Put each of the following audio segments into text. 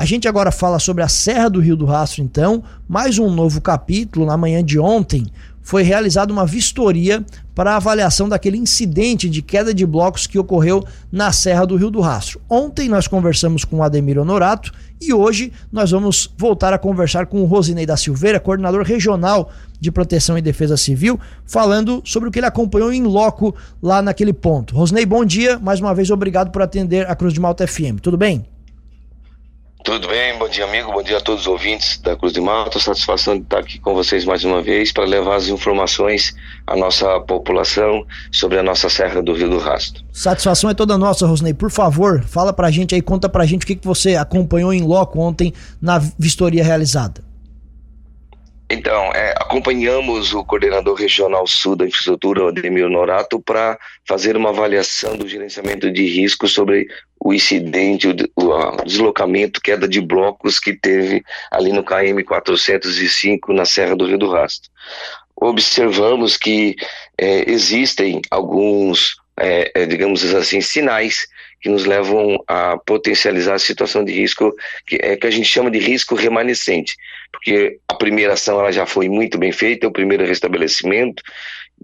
A gente agora fala sobre a Serra do Rio do Rastro, então, mais um novo capítulo. Na manhã de ontem foi realizada uma vistoria para avaliação daquele incidente de queda de blocos que ocorreu na Serra do Rio do Rastro. Ontem nós conversamos com o Ademir Honorato e hoje nós vamos voltar a conversar com o Rosinei da Silveira, coordenador regional de Proteção e Defesa Civil, falando sobre o que ele acompanhou em loco lá naquele ponto. Rosinei, bom dia. Mais uma vez, obrigado por atender a Cruz de Malta FM. Tudo bem? Tudo bem, bom dia amigo, bom dia a todos os ouvintes da Cruz de Malta, satisfação de estar aqui com vocês mais uma vez para levar as informações à nossa população sobre a nossa Serra do Rio do Rastro. Satisfação é toda nossa, Rosnei, por favor, fala pra gente aí, conta pra gente o que, que você acompanhou em loco ontem na vistoria realizada. Então, é, acompanhamos o coordenador regional sul da infraestrutura, Ademir Norato, para fazer uma avaliação do gerenciamento de risco sobre o incidente, o, o, deslocamento, queda de blocos que teve ali no KM 405 na Serra do Rio do Rastro. Observamos que é, existem alguns, é, é digamos assim, sinais que nos levam a potencializar a situação de risco que é que a gente chama de risco remanescente, porque a primeira ação ela já foi muito bem feita, o primeiro restabelecimento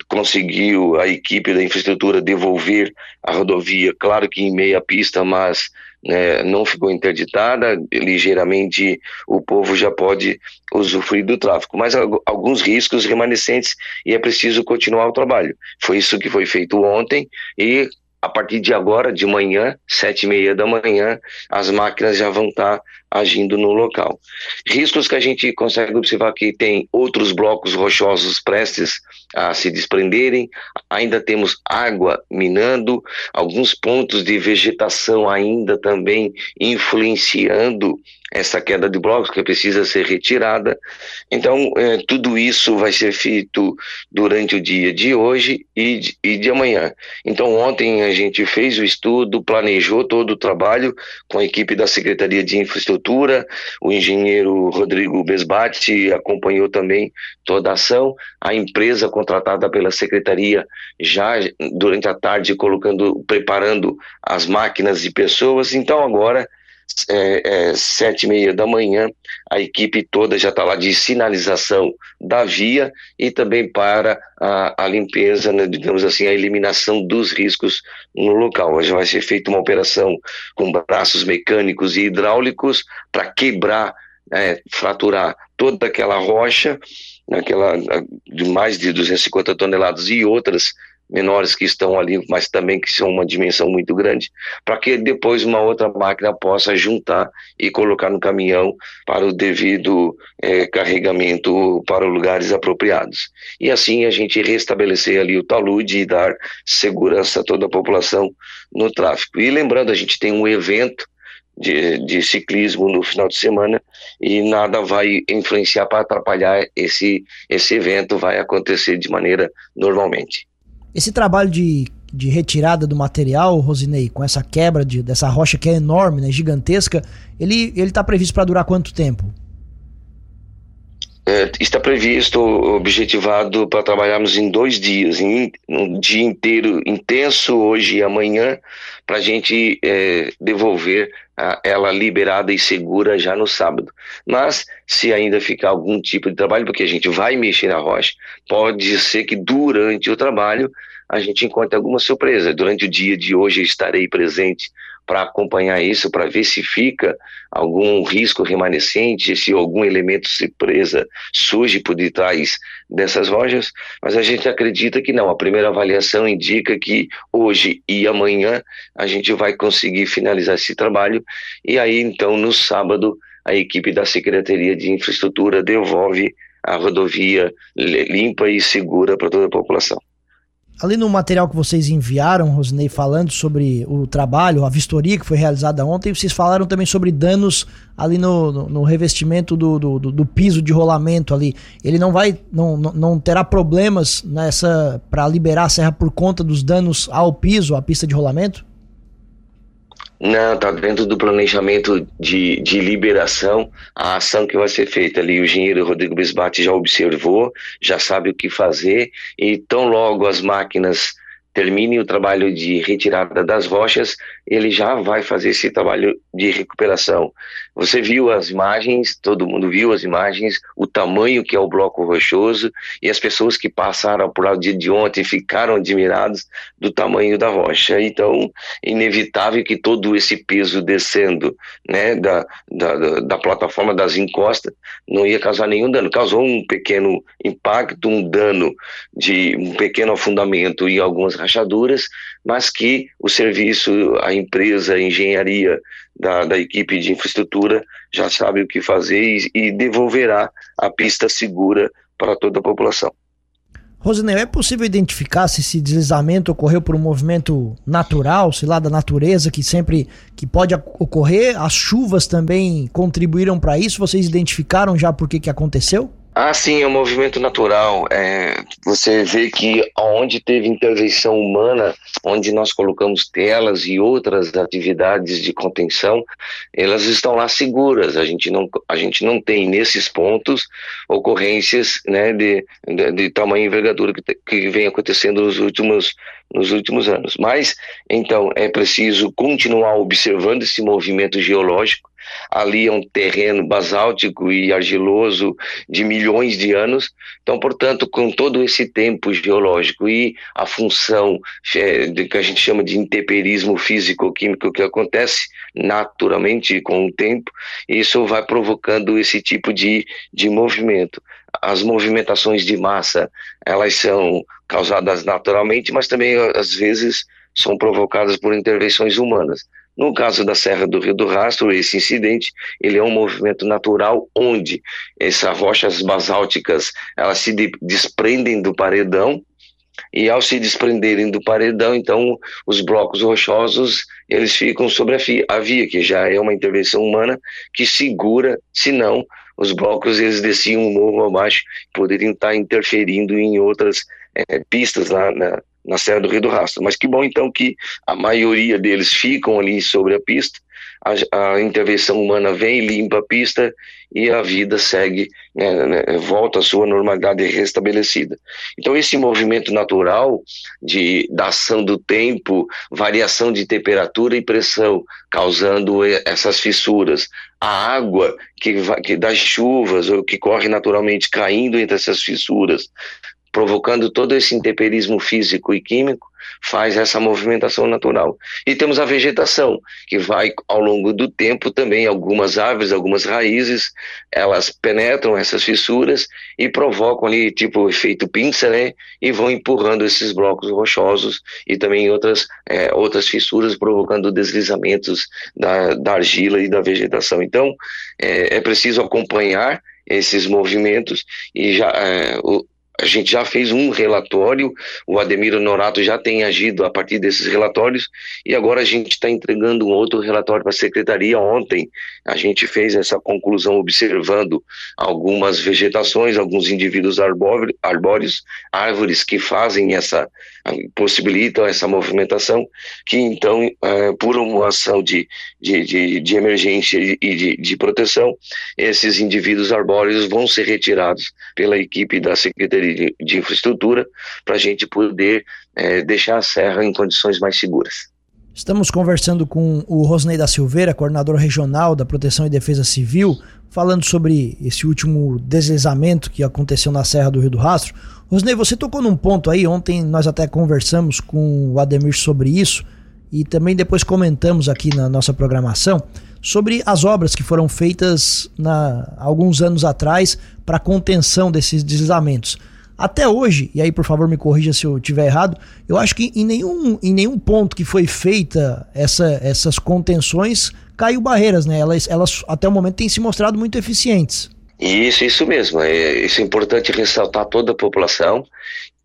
conseguiu a equipe da infraestrutura devolver a rodovia, claro que em meia pista, mas né, não ficou interditada, ligeiramente o povo já pode usufruir do tráfego, mas alguns riscos remanescentes e é preciso continuar o trabalho. Foi isso que foi feito ontem e a partir de agora, de manhã, sete e meia da manhã, as máquinas já vão estar agindo no local. Riscos que a gente consegue observar que tem outros blocos rochosos prestes a se desprenderem, ainda temos água minando, alguns pontos de vegetação ainda também influenciando essa queda de blocos que precisa ser retirada. Então, é, tudo isso vai ser feito durante o dia de hoje e de, e de amanhã. Então, ontem a gente fez o estudo, planejou todo o trabalho com a equipe da Secretaria de Infraestrutura, o engenheiro Rodrigo Besbate acompanhou também toda a ação, a empresa contratada pela Secretaria já durante a tarde colocando, preparando as máquinas e pessoas. Então, agora é, é, sete e meia da manhã, a equipe toda já está lá de sinalização da via e também para a, a limpeza, né, digamos assim, a eliminação dos riscos no local. Hoje vai ser feita uma operação com braços mecânicos e hidráulicos para quebrar, é, fraturar toda aquela rocha, aquela de mais de 250 toneladas e outras menores que estão ali, mas também que são uma dimensão muito grande, para que depois uma outra máquina possa juntar e colocar no caminhão para o devido é, carregamento para lugares apropriados. E assim a gente restabelecer ali o talude e dar segurança a toda a população no tráfego. E lembrando, a gente tem um evento de, de, ciclismo no final de semana e nada vai influenciar para atrapalhar esse, esse evento, vai acontecer de maneira normalmente. Esse trabalho de, de retirada do material, Rosinei, com essa quebra de, dessa rocha que é enorme, né, gigantesca, ele está previsto para durar quanto tempo? É, está previsto, objetivado para trabalharmos em dois dias, em, um dia inteiro intenso, hoje e amanhã, para a gente é, devolver a, ela liberada e segura já no sábado. Mas, se ainda ficar algum tipo de trabalho, porque a gente vai mexer na rocha, pode ser que durante o trabalho a gente encontre alguma surpresa. Durante o dia de hoje estarei presente para acompanhar isso, para ver se fica algum risco remanescente, se algum elemento surpresa surge por detrás dessas lojas, mas a gente acredita que não. A primeira avaliação indica que hoje e amanhã a gente vai conseguir finalizar esse trabalho e aí então no sábado a equipe da Secretaria de Infraestrutura devolve a rodovia limpa e segura para toda a população. Ali no material que vocês enviaram, Rosinei, falando sobre o trabalho, a vistoria que foi realizada ontem, vocês falaram também sobre danos ali no, no, no revestimento do, do, do, piso de rolamento ali. Ele não vai, não, não terá problemas nessa para liberar a serra por conta dos danos ao piso, à pista de rolamento? Não, está dentro do planejamento de, de liberação a ação que vai ser feita ali. O engenheiro Rodrigo Bisbate já observou, já sabe o que fazer e tão logo as máquinas terminem o trabalho de retirada das rochas, ele já vai fazer esse trabalho de recuperação Você viu as imagens, todo mundo viu as imagens, o tamanho que é o bloco rochoso e as pessoas que passaram por lá de ontem ficaram admirados do tamanho da rocha. Então, inevitável que todo esse peso descendo né, da, da, da plataforma das encostas não ia causar nenhum dano. Causou um pequeno impacto, um dano de um pequeno afundamento e algumas rachaduras, mas que o serviço, a empresa, a engenharia da, da equipe de infraestrutura já sabe o que fazer e, e devolverá a pista segura para toda a população. Rosineu, é possível identificar se esse deslizamento ocorreu por um movimento natural, sei lá, da natureza, que sempre que pode ocorrer? As chuvas também contribuíram para isso? Vocês identificaram já por que, que aconteceu? Ah, sim, é um movimento natural. É, você vê que onde teve intervenção humana, onde nós colocamos telas e outras atividades de contenção, elas estão lá seguras. A gente não, a gente não tem nesses pontos ocorrências né, de, de, de tamanho e envergadura que, que vem acontecendo nos últimos, nos últimos anos. Mas, então, é preciso continuar observando esse movimento geológico ali é um terreno basáltico e argiloso de milhões de anos. Então, portanto, com todo esse tempo geológico e a função é, de, que a gente chama de intemperismo físico-químico que acontece naturalmente com o tempo, isso vai provocando esse tipo de, de movimento. As movimentações de massa, elas são causadas naturalmente, mas também às vezes são provocadas por intervenções humanas. No caso da Serra do Rio do Rastro, esse incidente, ele é um movimento natural onde essas rochas basálticas, elas se desprendem do paredão e ao se desprenderem do paredão, então os blocos rochosos, eles ficam sobre a, via, a via, que já é uma intervenção humana que segura, senão os blocos eles desciam um morro abaixo, poderiam estar interferindo em outras é, pistas lá na, na Serra do Rio do Rastro. Mas que bom então que a maioria deles ficam ali sobre a pista, a, a intervenção humana vem, limpa a pista e a vida segue, né, né, volta à sua normalidade restabelecida. Então esse movimento natural de, da ação do tempo, variação de temperatura e pressão, causando essas fissuras, a água que, que das chuvas ou que corre naturalmente caindo entre essas fissuras, provocando todo esse intemperismo físico e químico, faz essa movimentação natural. E temos a vegetação, que vai ao longo do tempo também, algumas árvores, algumas raízes, elas penetram essas fissuras e provocam ali, tipo, efeito pinça, né? E vão empurrando esses blocos rochosos e também outras, é, outras fissuras, provocando deslizamentos da, da argila e da vegetação. Então, é, é preciso acompanhar esses movimentos e já é, o, a gente já fez um relatório, o Ademir Norato já tem agido a partir desses relatórios e agora a gente está entregando um outro relatório para a secretaria. Ontem a gente fez essa conclusão observando algumas vegetações, alguns indivíduos arbóreos, árvores que fazem essa, possibilitam essa movimentação, que então, é, por uma ação de, de, de, de emergência e de, de proteção, esses indivíduos arbóreos vão ser retirados pela equipe da Secretaria de, de infraestrutura para a gente poder é, deixar a serra em condições mais seguras. Estamos conversando com o Rosnei da Silveira, coordenador regional da Proteção e Defesa Civil, falando sobre esse último deslizamento que aconteceu na Serra do Rio do Rastro. Rosnei, você tocou num ponto aí, ontem nós até conversamos com o Ademir sobre isso e também depois comentamos aqui na nossa programação sobre as obras que foram feitas na, alguns anos atrás para contenção desses deslizamentos. Até hoje, e aí por favor me corrija se eu estiver errado, eu acho que em nenhum, em nenhum ponto que foi feita essa, essas contenções caiu barreiras, né? Elas, elas até o momento têm se mostrado muito eficientes. Isso, isso mesmo. É, isso é importante ressaltar toda a população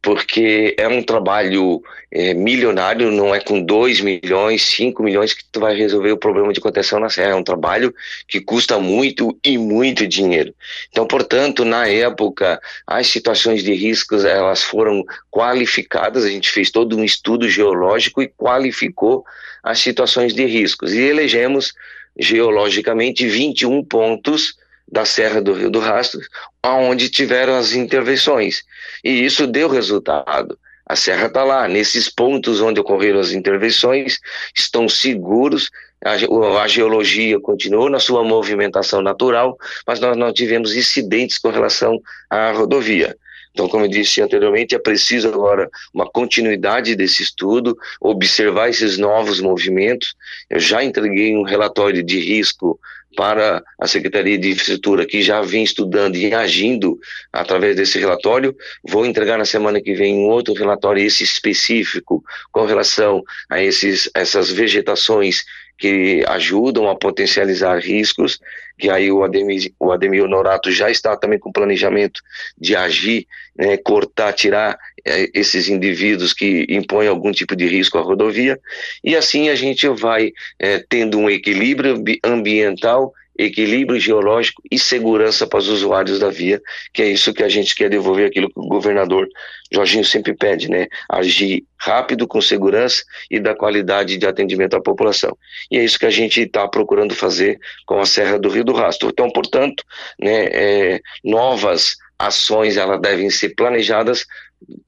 porque é um trabalho é, milionário, não é com 2 milhões, 5 milhões que tu vai resolver o problema de contenção na serra, é um trabalho que custa muito e muito dinheiro. Então, portanto, na época, as situações de riscos, elas foram qualificadas, a gente fez todo um estudo geológico e qualificou as situações de riscos, e elegemos geologicamente 21 pontos da Serra do Rio do Rastro, onde tiveram as intervenções. E isso deu resultado. A serra está lá, nesses pontos onde ocorreram as intervenções, estão seguros, a, geologia continuou na sua movimentação natural, mas nós não tivemos incidentes com relação à rodovia. Então, como eu disse anteriormente, é preciso agora uma continuidade desse estudo, observar esses novos movimentos. Eu já entreguei um relatório de risco para a Secretaria de Infraestrutura, que já vem estudando e agindo através desse relatório. Vou entregar na semana que vem um outro relatório, esse específico, com relação a esses, essas vegetações que ajudam a potencializar riscos, que aí o Ademir, o Ademir Norato já está também com planejamento de agir, né, cortar, tirar é, esses indivíduos que impõem algum tipo de risco à rodovia, e assim a gente vai é, tendo um equilíbrio ambiental equilíbrio geológico e segurança para os usuários da via, que é isso que a gente quer devolver aquilo que o governador Jorginho sempre pede, né? Agir rápido, com segurança e da qualidade de atendimento à população. E é isso que a gente está procurando fazer com a Serra do Rio do Rastro. Então, portanto, né, é, novas ações elas devem ser planejadas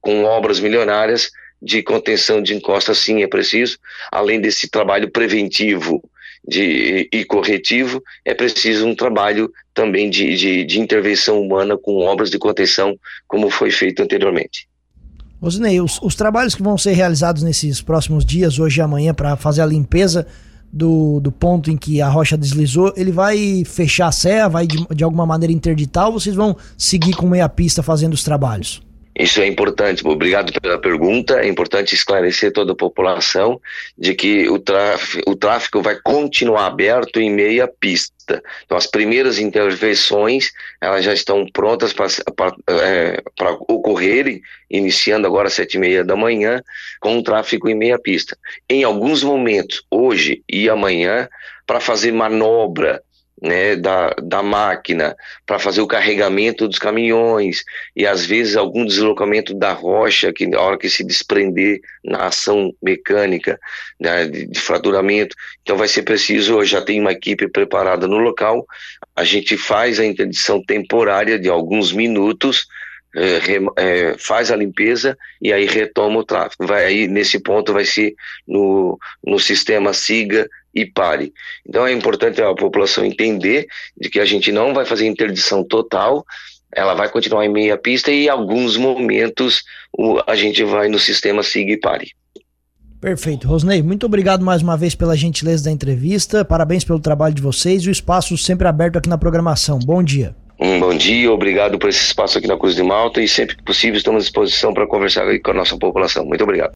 com obras milionárias de contenção de encosta, sim, é preciso, além desse trabalho preventivo de, e corretivo, é preciso um trabalho também de, de, de intervenção humana com obras de contenção, como foi feito anteriormente. Osnei, os, os trabalhos que vão ser realizados nesses próximos dias, hoje e amanhã, para fazer a limpeza do, do ponto em que a rocha deslizou, ele vai fechar a serra, vai de, de alguma maneira interditar ou vocês vão seguir com meia pista fazendo os trabalhos? Isso é importante, obrigado pela pergunta. É importante esclarecer toda a população de que o tráfego, o tráfego vai continuar aberto em meia pista. Então, as primeiras intervenções elas já estão prontas para é, ocorrerem, iniciando agora às sete e meia da manhã, com o tráfego em meia pista. Em alguns momentos, hoje e amanhã, para fazer manobra né, da, da máquina para fazer o carregamento dos caminhões e às vezes algum deslocamento da rocha que na hora que se desprender na ação mecânica né, de, de fraturamento então vai ser preciso já tem uma equipe preparada no local a gente faz a interdição temporária de alguns minutos é, é, faz a limpeza e aí retoma o tráfego. Vai aí nesse ponto vai ser no, no sistema siga e pare. Então é importante a população entender de que a gente não vai fazer interdição total, ela vai continuar em meia pista e em alguns momentos o, a gente vai no sistema siga e pare. Perfeito. Rosnei, muito obrigado mais uma vez pela gentileza da entrevista. Parabéns pelo trabalho de vocês e o espaço sempre aberto aqui na programação. Bom dia. Um bom dia, obrigado por esse espaço aqui na Cruz de Malta e sempre que possível estamos à disposição para conversar com a nossa população. Muito obrigado.